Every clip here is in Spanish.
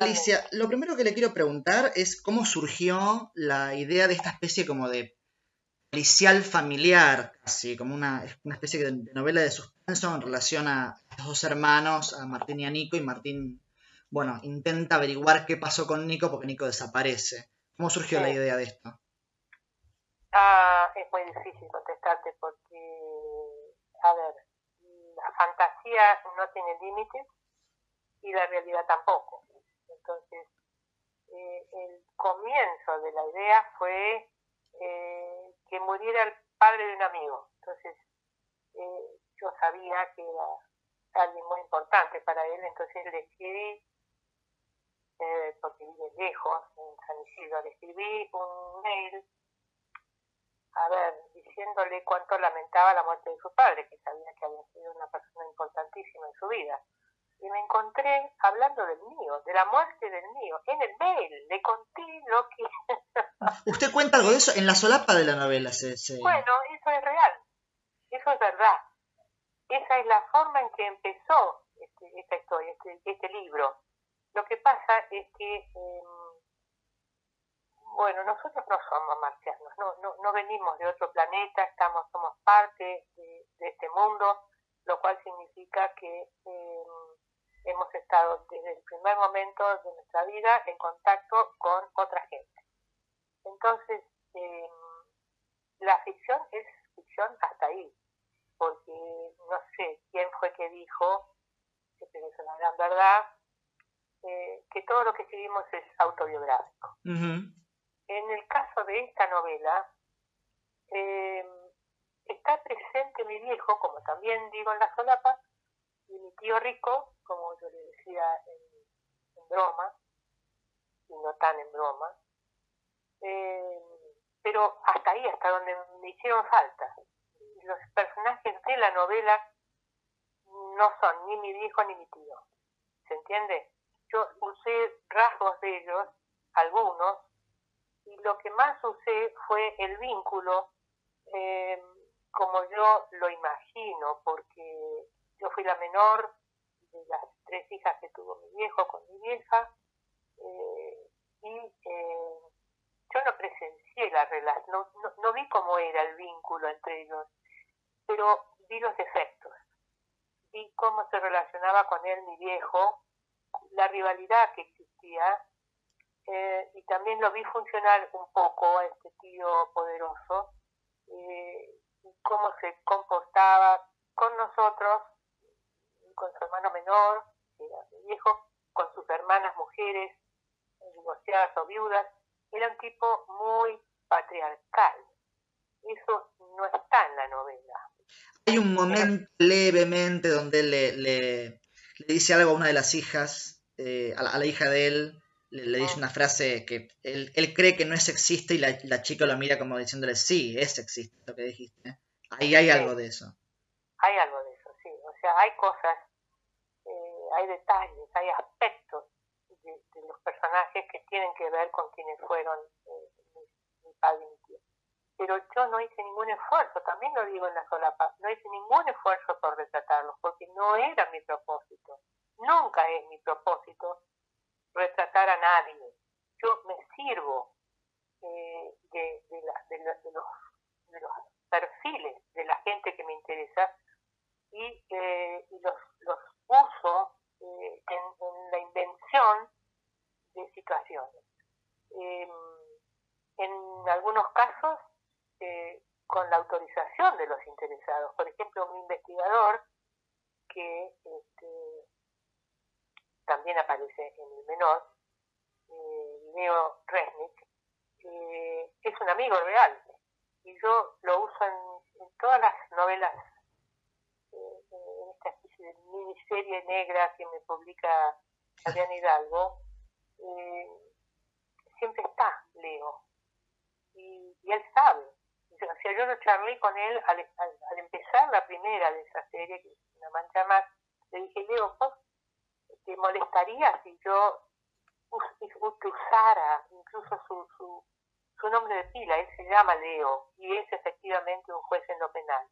Alicia, lo primero que le quiero preguntar es cómo surgió la idea de esta especie como de policial familiar, casi como una, una especie de novela de suspenso en relación a estos dos hermanos, a Martín y a Nico, y Martín, bueno, intenta averiguar qué pasó con Nico porque Nico desaparece. ¿Cómo surgió la idea de esto? Ah, es muy difícil contestarte porque, a ver, la fantasía no tiene límites y la realidad tampoco. Entonces, eh, el comienzo de la idea fue eh, que muriera el padre de un amigo. Entonces, eh, yo sabía que era alguien muy importante para él, entonces le escribí, porque vive lejos, en San Isidro, le escribí un mail a ver, diciéndole cuánto lamentaba la muerte de su padre, que sabía que había sido una persona importantísima en su vida. Y me encontré hablando del mío, de la muerte del mío, en el mail. Le conté lo que... ¿Usted cuenta algo de eso en la solapa de la novela? Se, Bueno, eso es real. Eso es verdad. Esa es la forma en que empezó este, esta historia, este, este libro. Lo que pasa es que... Em, bueno, nosotros no somos marcianos, no, no, no venimos de otro planeta, estamos, somos parte de, este mundo, lo cual significa que em, hemos estado desde el primer momento de nuestra vida en contacto con otra gente. Entonces, em, la ficción es ficción hasta ahí, porque no sé quién fue que dijo, que es una gran verdad, eh, que todo lo que escribimos es autobiográfico. En el caso de esta novela, eh, está presente mi viejo, como también digo en la solapa, y mi tío rico, como yo le decía en, broma, y no tan en broma, eh, pero hasta ahí, hasta donde me hicieron falta. Los personajes de la novela no son ni mi viejo ni mi tío. ¿Se entiende? Yo usé rasgos de ellos, algunos, y lo que más usé fue el vínculo eh, como yo lo imagino, porque yo fui la menor las tres hijas que tuvo mi viejo con mi vieja, eh, y eh, yo no presencié la relación, no, vi cómo era el vínculo entre ellos, pero vi los efectos, vi cómo se relacionaba con él mi viejo, la rivalidad que existía, eh, y también lo vi funcionar un poco a este tío poderoso, eh, cómo se comportaba con nosotros, con su hermano menor, que era viejo, con sus hermanas mujeres, divorciadas o viudas, era un tipo muy patriarcal. Eso no está en la novela. Hay un momento levemente donde le, le, dice algo a una de las hijas, eh, a, la, hija de él, le, dice una frase que él, él, cree que no es sexista y la, la, chica lo mira como diciéndole, sí, es sexista lo que dijiste. Ahí hay algo de eso. Hay algo de eso, sea, hay cosas, eh, hay detalles, hay aspectos de, los personajes que tienen que ver con quienes fueron eh, mi, padre y mi tío. Pero yo no hice ningún esfuerzo, también lo digo en la solapa, no hice ningún esfuerzo por retratarlos, porque no era mi propósito. Nunca es mi propósito retratar a nadie. Yo me sirvo eh, de, los, perfiles de la gente que me interesa y, eh, los, uso eh, en, la invención de situaciones. Em, en algunos casos, con la autorización de los interesados. Por ejemplo, un investigador que este, también aparece en el menor, eh, Leo Resnick, eh, es un amigo real y yo lo uso en, todas las novelas, eh, en esta especie de miniserie negra que me publica Adrián Hidalgo, siempre está Leo y, él sabe. O sea, yo lo charlé con él al, al, empezar la primera de esa serie, que es una mancha más, le dije, Leo, vos te molestaría si yo usara incluso su, su, su, nombre de pila, él se llama Leo y es efectivamente un juez en lo penal.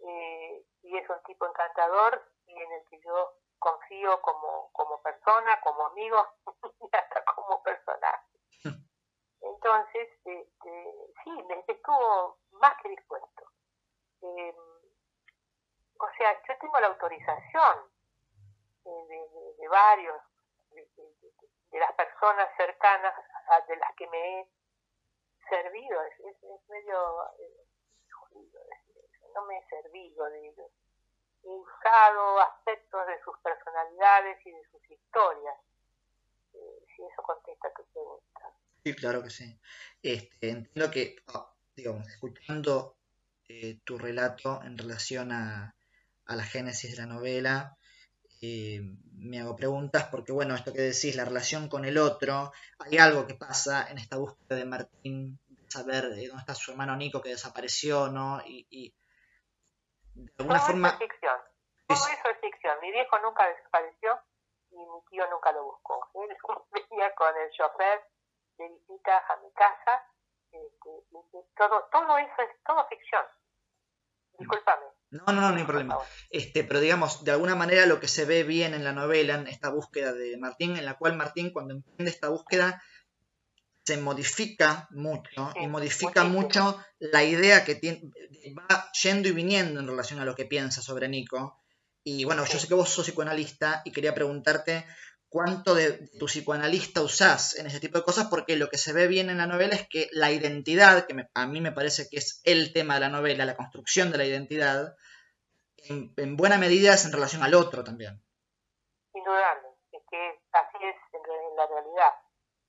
Eh, y es un tipo encantador y en el que yo confío como, como persona, como amigo y hasta como personaje. Entonces, este, sí, estuvo más que dispuesto. Eh, o sea, yo tengo la autorización de, varios, de, las personas cercanas a, de las que me he servido, es, es, medio eh, no me he servido de ellos. He usado aspectos de sus personalidades y de sus historias, eh, si eso contesta tu pregunta. Sí, claro que sí. Este, entiendo que, ah, digamos, escuchando eh, tu relato en relación a, a la génesis de la novela, eh, me hago preguntas porque, bueno, esto que decís, la relación con el otro, hay algo que pasa en esta búsqueda de Martín, de saber dónde está su hermano Nico que desapareció, ¿no? Y, de alguna forma... es ficción. Todo eso es ficción. Mi viejo nunca desapareció y mi tío nunca lo buscó. Él venía con el chofer de visita a mi casa. Este, todo, todo eso es todo ficción. Discúlpame. No, no, no, no hay problema. Este, pero digamos, de alguna manera lo que se ve bien en la novela, en esta búsqueda de Martín, en la cual Martín cuando emprende esta búsqueda se modifica mucho y modifica mucho la idea que tiene, va yendo y viniendo en relación a lo que piensa sobre Nico. Y bueno, yo sé que vos sos psicoanalista y quería preguntarte cuánto de tu psicoanalista usás en ese tipo de cosas, porque lo que se ve bien en la novela es que la identidad, que a mí me parece que es el tema de la novela, la construcción de la identidad, en, buena medida es en relación al otro también. Indudable, es que así es en, la realidad.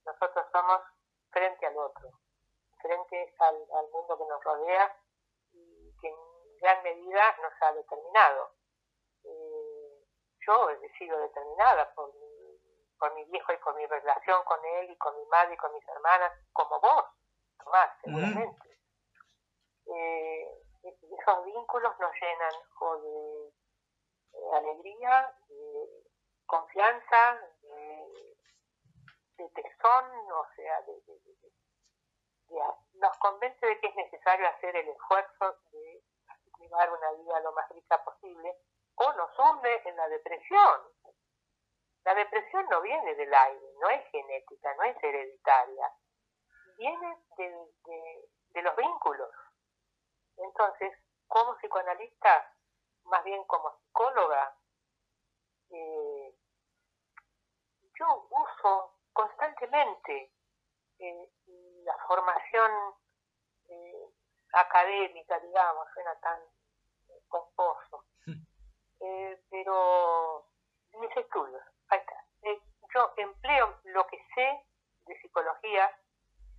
Nosotros somos frente al otro, frente al, mundo que nos rodea y que en gran medida nos ha determinado. Eh, yo he sido determinada por por mi viejo y por mi relación con él y con mi madre y con mis hermanas, como vos, Tomás, seguramente. Eh, esos vínculos nos llenan de, alegría, de confianza, de, de tesón, o sea, de, nos convence de que es necesario hacer el esfuerzo de llevar una vida lo más rica posible, o nos hunde en la depresión, la depresión no viene del aire, no es genética, no es hereditaria, viene de, los vínculos. Entonces, como psicoanalista, más bien como psicóloga, eh, yo uso constantemente eh, la formación eh, académica, digamos, suena tan composo, pero mis estudios, eh, yo empleo lo que sé de psicología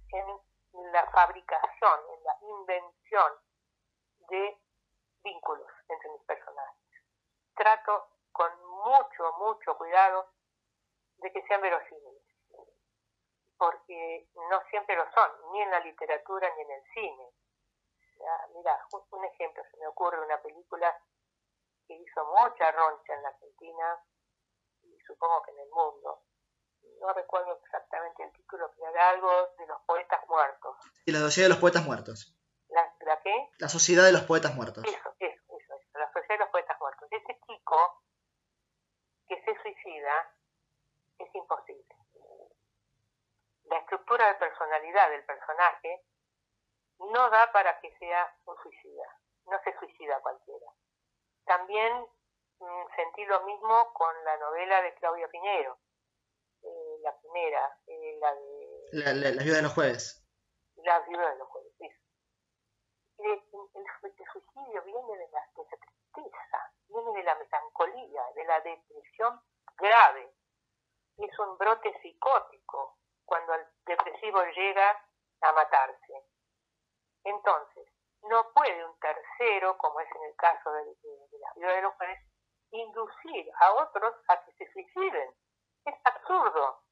en la fabricación, en la invención de vínculos entre mis personajes. Trato con mucho, mucho cuidado de que sean verosímiles, porque no siempre lo son, ni en la literatura ni en el cine. mira, un ejemplo, se me ocurre una película que hizo mucha roncha en la Argentina, supongo que en el mundo. No recuerdo exactamente el título, pero era algo de los poetas muertos. ¿Y la Sociedad de los Poetas Muertos? ¿La, ¿La qué? La Sociedad de los Poetas Muertos. Eso, eso, eso, eso, la Sociedad de los Poetas Muertos. Ese chico que se suicida es imposible. La estructura de personalidad del personaje no da para que sea un suicida. No se suicida cualquiera. También Mm, sentí lo mismo con la novela de Claudia Piñero, eh, la primera, eh, la de... La, la, de los jueves. La viuda de los jueves, eso. El, el, suicidio viene de la, de tristeza, viene de la melancolía, de la depresión grave. Es un brote psicótico cuando llega a matarse. Entonces, no puede un tercero, como es en el caso de, de la viuda de los jueves, inducir a otros a que se suiciden. Es absurdo.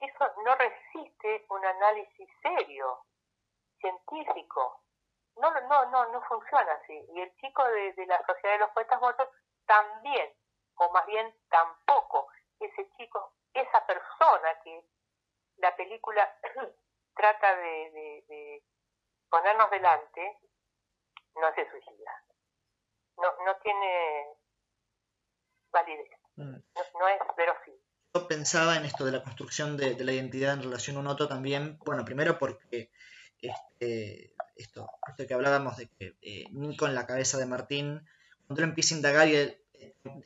Eso no resiste un análisis serio, científico. No, no, no, no funciona así. Y el chico de, la Sociedad de los Poetas Muertos también, o más bien tampoco, ese chico, esa persona que la película trata de, de ponernos delante, no se suicida. No, no tiene validez. Mm. No, es verosímil. Yo pensaba en esto de la construcción de, la identidad en relación a un otro también, bueno, primero porque este, esto, esto que hablábamos de que eh, Nico en la cabeza de Martín, cuando él empieza a indagar y de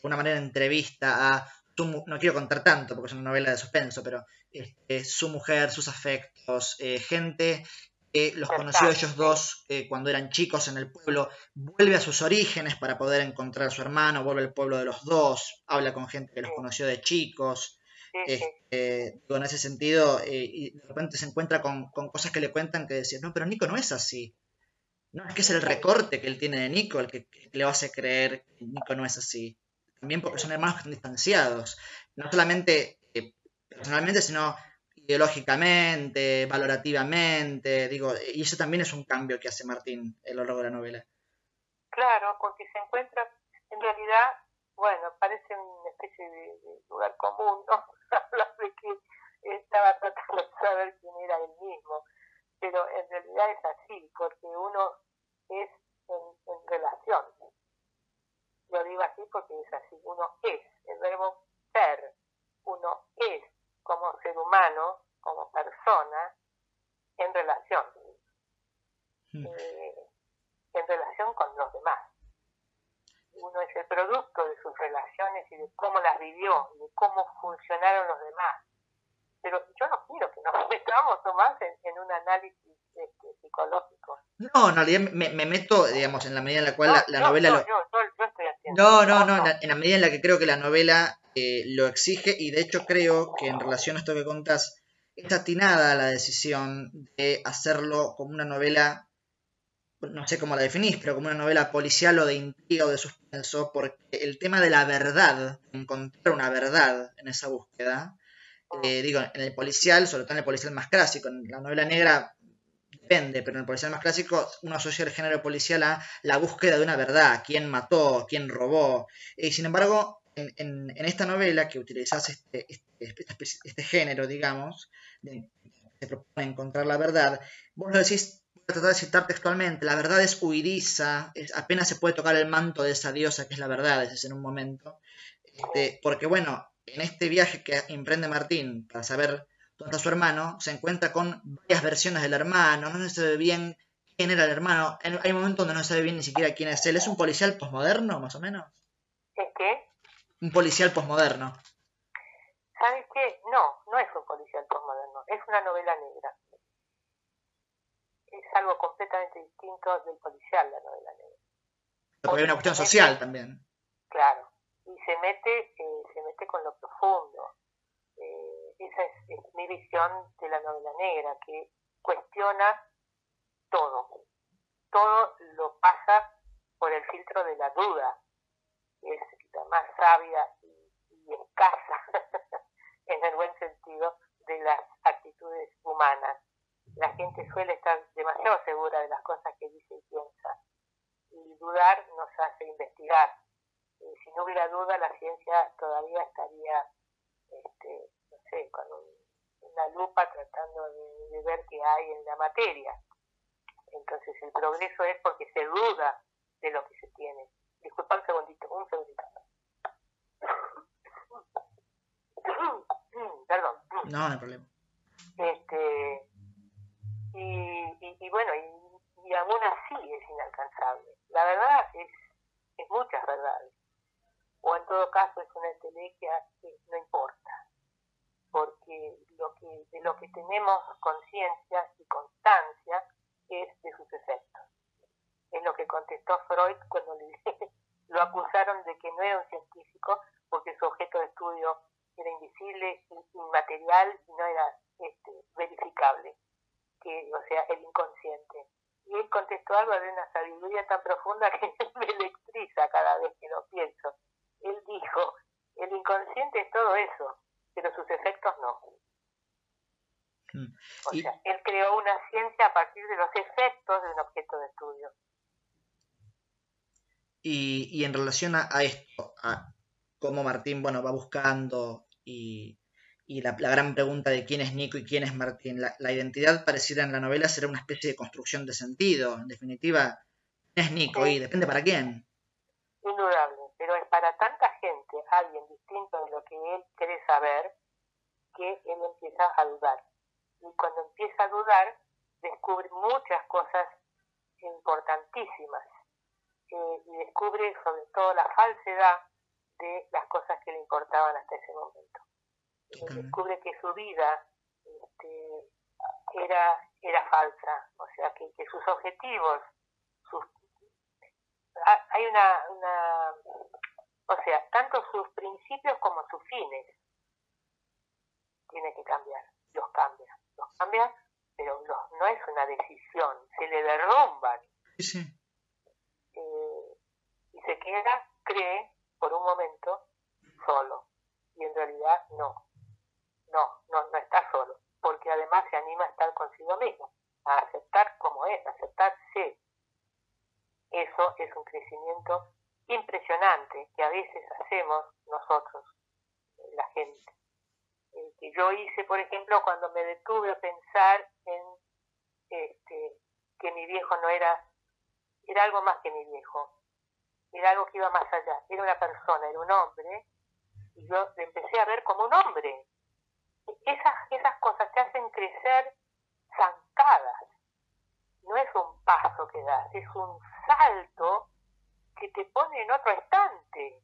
una manera entrevista a no quiero contar tanto porque es una novela de suspenso, pero este, su mujer, sus afectos, eh, gente que los conoció ellos dos eh, cuando eran chicos en el pueblo, vuelve a sus orígenes para poder encontrar a su hermano, vuelve al pueblo de los dos, habla con gente que los conoció de chicos. Este, en ese sentido, eh, y de repente se encuentra con, cosas que le cuentan que decían, no, pero Nico no es así. No, es que es el recorte que él tiene de Nico el que, que le hace creer que Nico no es así también porque son hermanos que están distanciados, no solamente personalmente, sino ideológicamente, valorativamente, digo, y eso también es un cambio que hace Martín a lo largo de la novela. Claro, porque se encuentra, en realidad, bueno, parece una especie de, lugar común, ¿no? Hablar de que estaba tratando de saber quién era él mismo, pero en realidad es así, porque uno es en, en relación, lo digo así porque es así. Uno es, el verbo ser. Uno es como ser humano, como persona, en relación. Hmm. Eh, en relación con los demás. Uno es el producto de sus relaciones y de cómo las vivió, y de cómo funcionaron los demás. Pero yo no quiero que nos metamos más en, en un análisis este, psicológico. No, en realidad me, me, meto, digamos, en la medida en la cual la, novela... lo... No, no, no, en la medida en la que creo que la novela eh, lo exige y de hecho creo que en relación a esto que contás, está atinada la decisión de hacerlo como una novela, no sé cómo la definís, pero como una novela policial o de intriga o de suspenso, porque el tema de la verdad, encontrar una verdad en esa búsqueda, eh, digo, en el policial, sobre todo en el policial más clásico, en la novela negra depende, pero en el policial más clásico uno asocia el género policial a la búsqueda de una verdad, quién mató, quién robó. Y sin embargo, en, esta novela que utilizas este, este, este, género, digamos, de, se propone encontrar la verdad, vos lo decís, voy a tratar de citar textualmente, la verdad es huidiza, apenas se puede tocar el manto de esa diosa que es la verdad, es en un momento, este, porque bueno, en este viaje que emprende Martín para saber donde está su hermano, se encuentra con varias versiones del hermano, no se sabe bien quién era el hermano, hay momentos donde no se sabe bien ni siquiera quién es él, ¿es un policial posmoderno, más o menos? ¿Es qué? Un policial posmoderno. ¿Sabes qué? No, no es un policial posmoderno, es una novela negra. Es algo completamente distinto del policial, la novela negra. Porque hay una cuestión social también. Claro, y se mete, eh, se mete con lo profundo. Eh, esa es, mi visión de la novela negra, que cuestiona todo. Todo lo pasa por el filtro de la duda, es más sabia y, escasa, en el buen sentido, de las actitudes humanas. La gente suele estar demasiado segura de las cosas que dice y piensa. Y dudar nos hace investigar. Si no hubiera duda, la ciencia todavía estaría este, con una lupa tratando de, ver qué hay en la materia. Entonces el progreso es porque se duda de lo que se tiene. Disculpa un segundito, un segundito. Perdón. No, no hay problema. Este, y, y, bueno, y, y, aún así es inalcanzable. La verdad es, es muchas verdades. O en todo caso es una entelequia que no importa porque lo que, de lo que tenemos conciencia y constancia es de sus efectos. Es lo que contestó Freud cuando le, lo acusaron de que no era un científico porque su objeto de estudio era invisible, inmaterial y no era este, verificable, que, o sea, el inconsciente. Y él contestó algo de una sabiduría tan profunda que me electriza cada vez que lo pienso. Él dijo, el inconsciente es todo eso, pero sus efectos no. Mm. O sea, él creó una ciencia a partir de los efectos de un objeto de estudio. Y, y en relación a, esto, a cómo Martín bueno, va buscando y, la, gran pregunta de quién es Nico y quién es Martín, la, la, identidad parecida en la novela será una especie de construcción de sentido. En definitiva, ¿quién es Nico? Y depende para quién. Indudable. pero es para tanta gente alguien distinto de lo que él quiere saber que él empieza a dudar. Y cuando empieza a dudar, descubre muchas cosas importantísimas eh, y descubre sobre todo la falsedad de las cosas que le importaban hasta ese momento. descubre que su vida este, era, era falsa, o sea, que, que sus objetivos, sus, hay una, una, o sea, tanto sus principios como sus fines tiene que cambiar, los cambia, los cambia, pero no es una decisión, se le derrumban. Eh, y se queda, cree, por un momento, solo. Y en realidad no. No, no, no está solo. Porque además se anima a estar consigo mismo, a aceptar como es, a aceptarse. Eso es un crecimiento impresionante que a veces hacemos nosotros, la gente. Eh, que yo hice, por ejemplo, cuando me detuve a pensar en este, que mi viejo no era, era algo más era algo que iba más allá, era una persona, era un hombre, y yo le empecé a ver como un hombre. Esas, cosas te hacen crecer zancadas, no es un paso que das, es un salto que te pone en otro estante.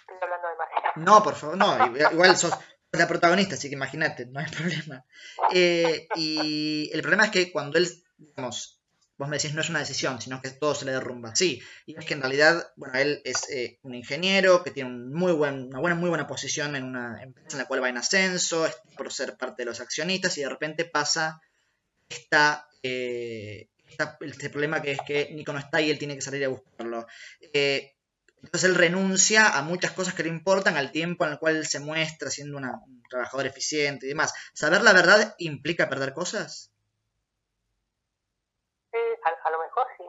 Estoy hablando demasiado. No, por favor, no, igual sos la protagonista, así que imagínate, no hay problema. Eh, y el problema es que cuando él, digamos, vos me decís no es una decisión, sino que todo se le derrumba. Sí, y es que en realidad, bueno, él es eh, un ingeniero que tiene una buena, muy buena posición en una empresa en la cual va en ascenso, por ser parte de los accionistas, y de repente pasa esta, eh, este problema que es que Nico no está y él tiene que salir a buscarlo. Eh, entonces él renuncia a muchas cosas que le importan al tiempo en el cual se muestra siendo un trabajador eficiente y demás. ¿Saber la verdad implica perder cosas? Eh, a, lo mejor sí.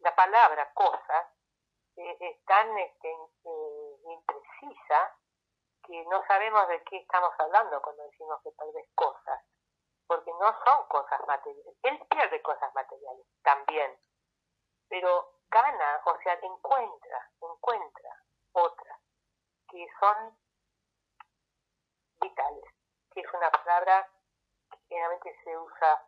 La, palabra cosa eh, es tan este, eh, imprecisa que no sabemos de qué estamos hablando cuando decimos que vez cosas, porque no son cosas materiales. Él pierde cosas materiales también, pero gana, o sea, encuentra, encuentra otras que son vitales, que es una palabra que generalmente se usa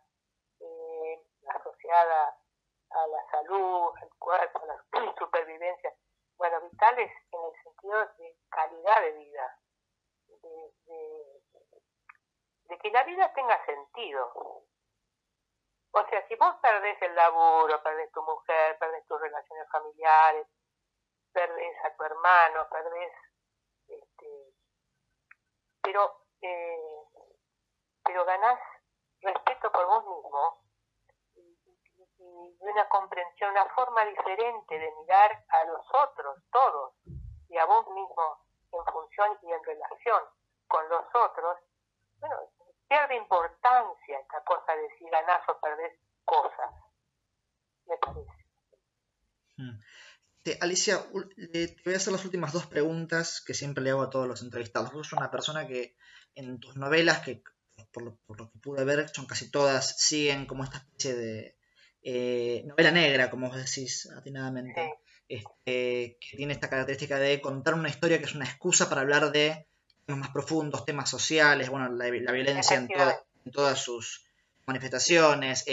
a la salud, al cuerpo, a la supervivencia. Bueno, vitales en el sentido de calidad de vida, de, de que la vida tenga sentido, o sea, si vos perdés el laburo, perdés tu mujer, perdés tus relaciones familiares, perdés a tu hermano, perdés, este, pero, eh, pero ganás respeto por vos mismo y, una comprensión, una forma diferente de mirar a los otros, todos, y a vos mismo en función y en relación con los otros, bueno, pierde importancia esta cosa de si ganás o perdés cosas, me parece. Hmm. Alicia, te voy a hacer las últimas dos preguntas que siempre le hago a todos los entrevistados. Vos sos una persona que en tus novelas, que por lo, que pude ver, son casi todas, siguen como esta especie de eh, novela negra, como vos decís atinadamente, este, que tiene esta característica de contar una historia que es una excusa para hablar de temas más profundos, temas sociales, bueno, la, violencia en, todas sus manifestaciones,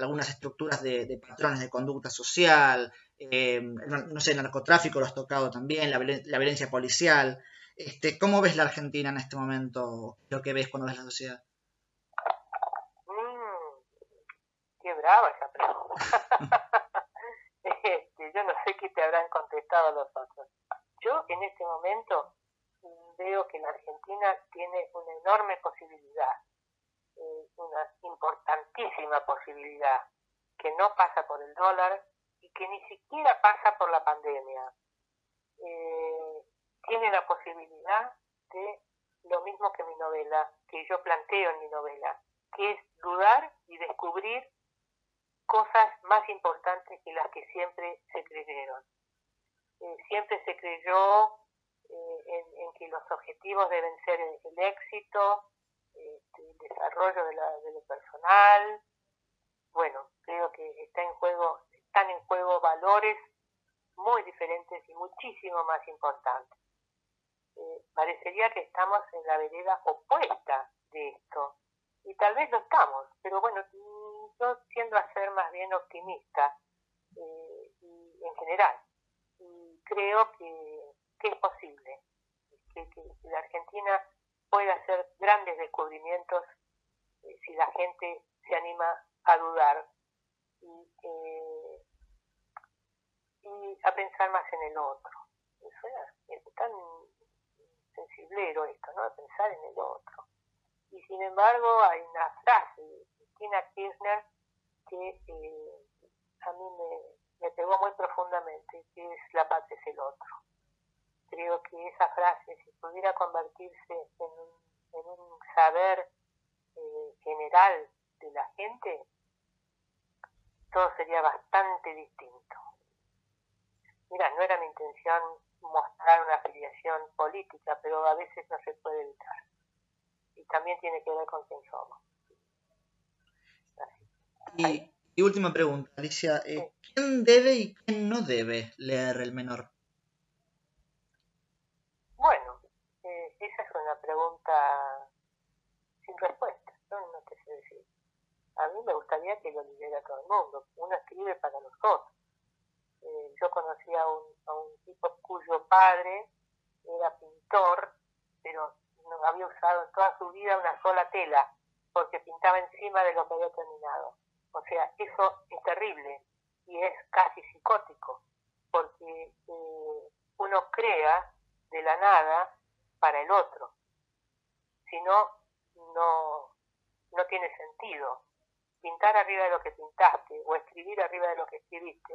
algunas estructuras de, patrones de conducta social, eh, no, sé, el narcotráfico lo has tocado también, la, violencia policial. Este, ¿Cómo ves la Argentina en este momento? Lo que ves cuando ves la sociedad. Mm, qué Este, yo no sé qué te habrán contestado los otros. Yo en este momento veo que la Argentina tiene una enorme posibilidad, eh, una importantísima posibilidad, que no pasa por el dólar y que ni siquiera pasa por la pandemia. Eh, tiene la posibilidad de lo mismo que mi novela, que yo planteo en mi novela, que es dudar y descubrir cosas más importantes que las que siempre se creyeron. Eh, siempre se creyó eh, en, que los objetivos deben ser el, éxito, este, el desarrollo de, la, lo personal. Bueno, creo que está en juego están en juego valores muy diferentes y muchísimo más importantes. Eh, parecería que estamos en la vereda opuesta de esto, y tal vez lo estamos, pero bueno, yo tiendo a ser más bien optimista eh, y en general, y creo que, que es posible, que, que, la Argentina puede hacer grandes descubrimientos eh, si la gente se anima a dudar y, eh, y a pensar más en el otro. Es, tan sensiblero esto, ¿no? A pensar en el otro. Y sin embargo hay una frase de Tina Kirchner que eh, a mí me, pegó muy profundamente, que es la patria es el otro. Creo que esa frase, si pudiera convertirse en un, en un saber eh, general de la gente, todo sería bastante distinto. Mira, no era mi intención mostrar una afiliación política, pero a veces no se puede evitar. Y también tiene que ver con quién somos. Y, última pregunta, Alicia. Eh, ¿Quién debe y quién no debe leer el menor? Bueno, eh, esa es una pregunta sin respuesta. No, no te sé decir. A mí me gustaría que lo leyera todo el mundo. Uno escribe para nosotros. Eh, yo conocí a un, a un tipo cuyo padre era pintor, pero no había usado en toda su vida una sola tela, porque pintaba encima de lo que había terminado. O sea, eso es terrible y es casi psicótico, porque eh, uno crea de la nada para el otro. Si no, no, no tiene sentido. Pintar arriba de lo que pintaste o escribir arriba de lo que escribiste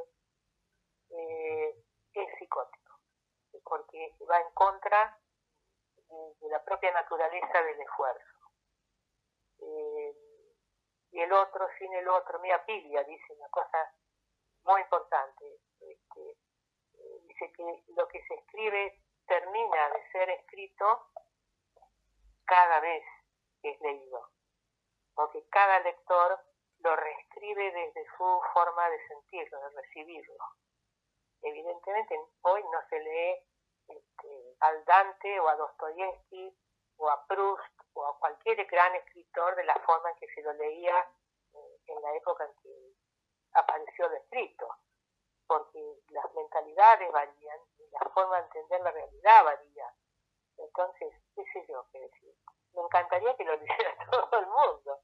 eh, es psicótico, porque va en contra de, la propia naturaleza del esfuerzo. Eh, y el otro sin el otro, mira, Pilia dice una cosa muy importante, este, eh, dice que lo que se escribe termina de ser escrito cada vez que es leído, porque cada lector lo reescribe desde su forma de sentirlo, de recibirlo. Evidentemente hoy no se lee este, al Dante o a Dostoyevsky o a Proust o a cualquier gran escritor de la forma en que se lo leía eh, en la época en que apareció el escrito, porque las mentalidades varían y la forma de entender la realidad varía. Entonces, qué sé yo qué decir. Me encantaría que lo leyera todo el mundo,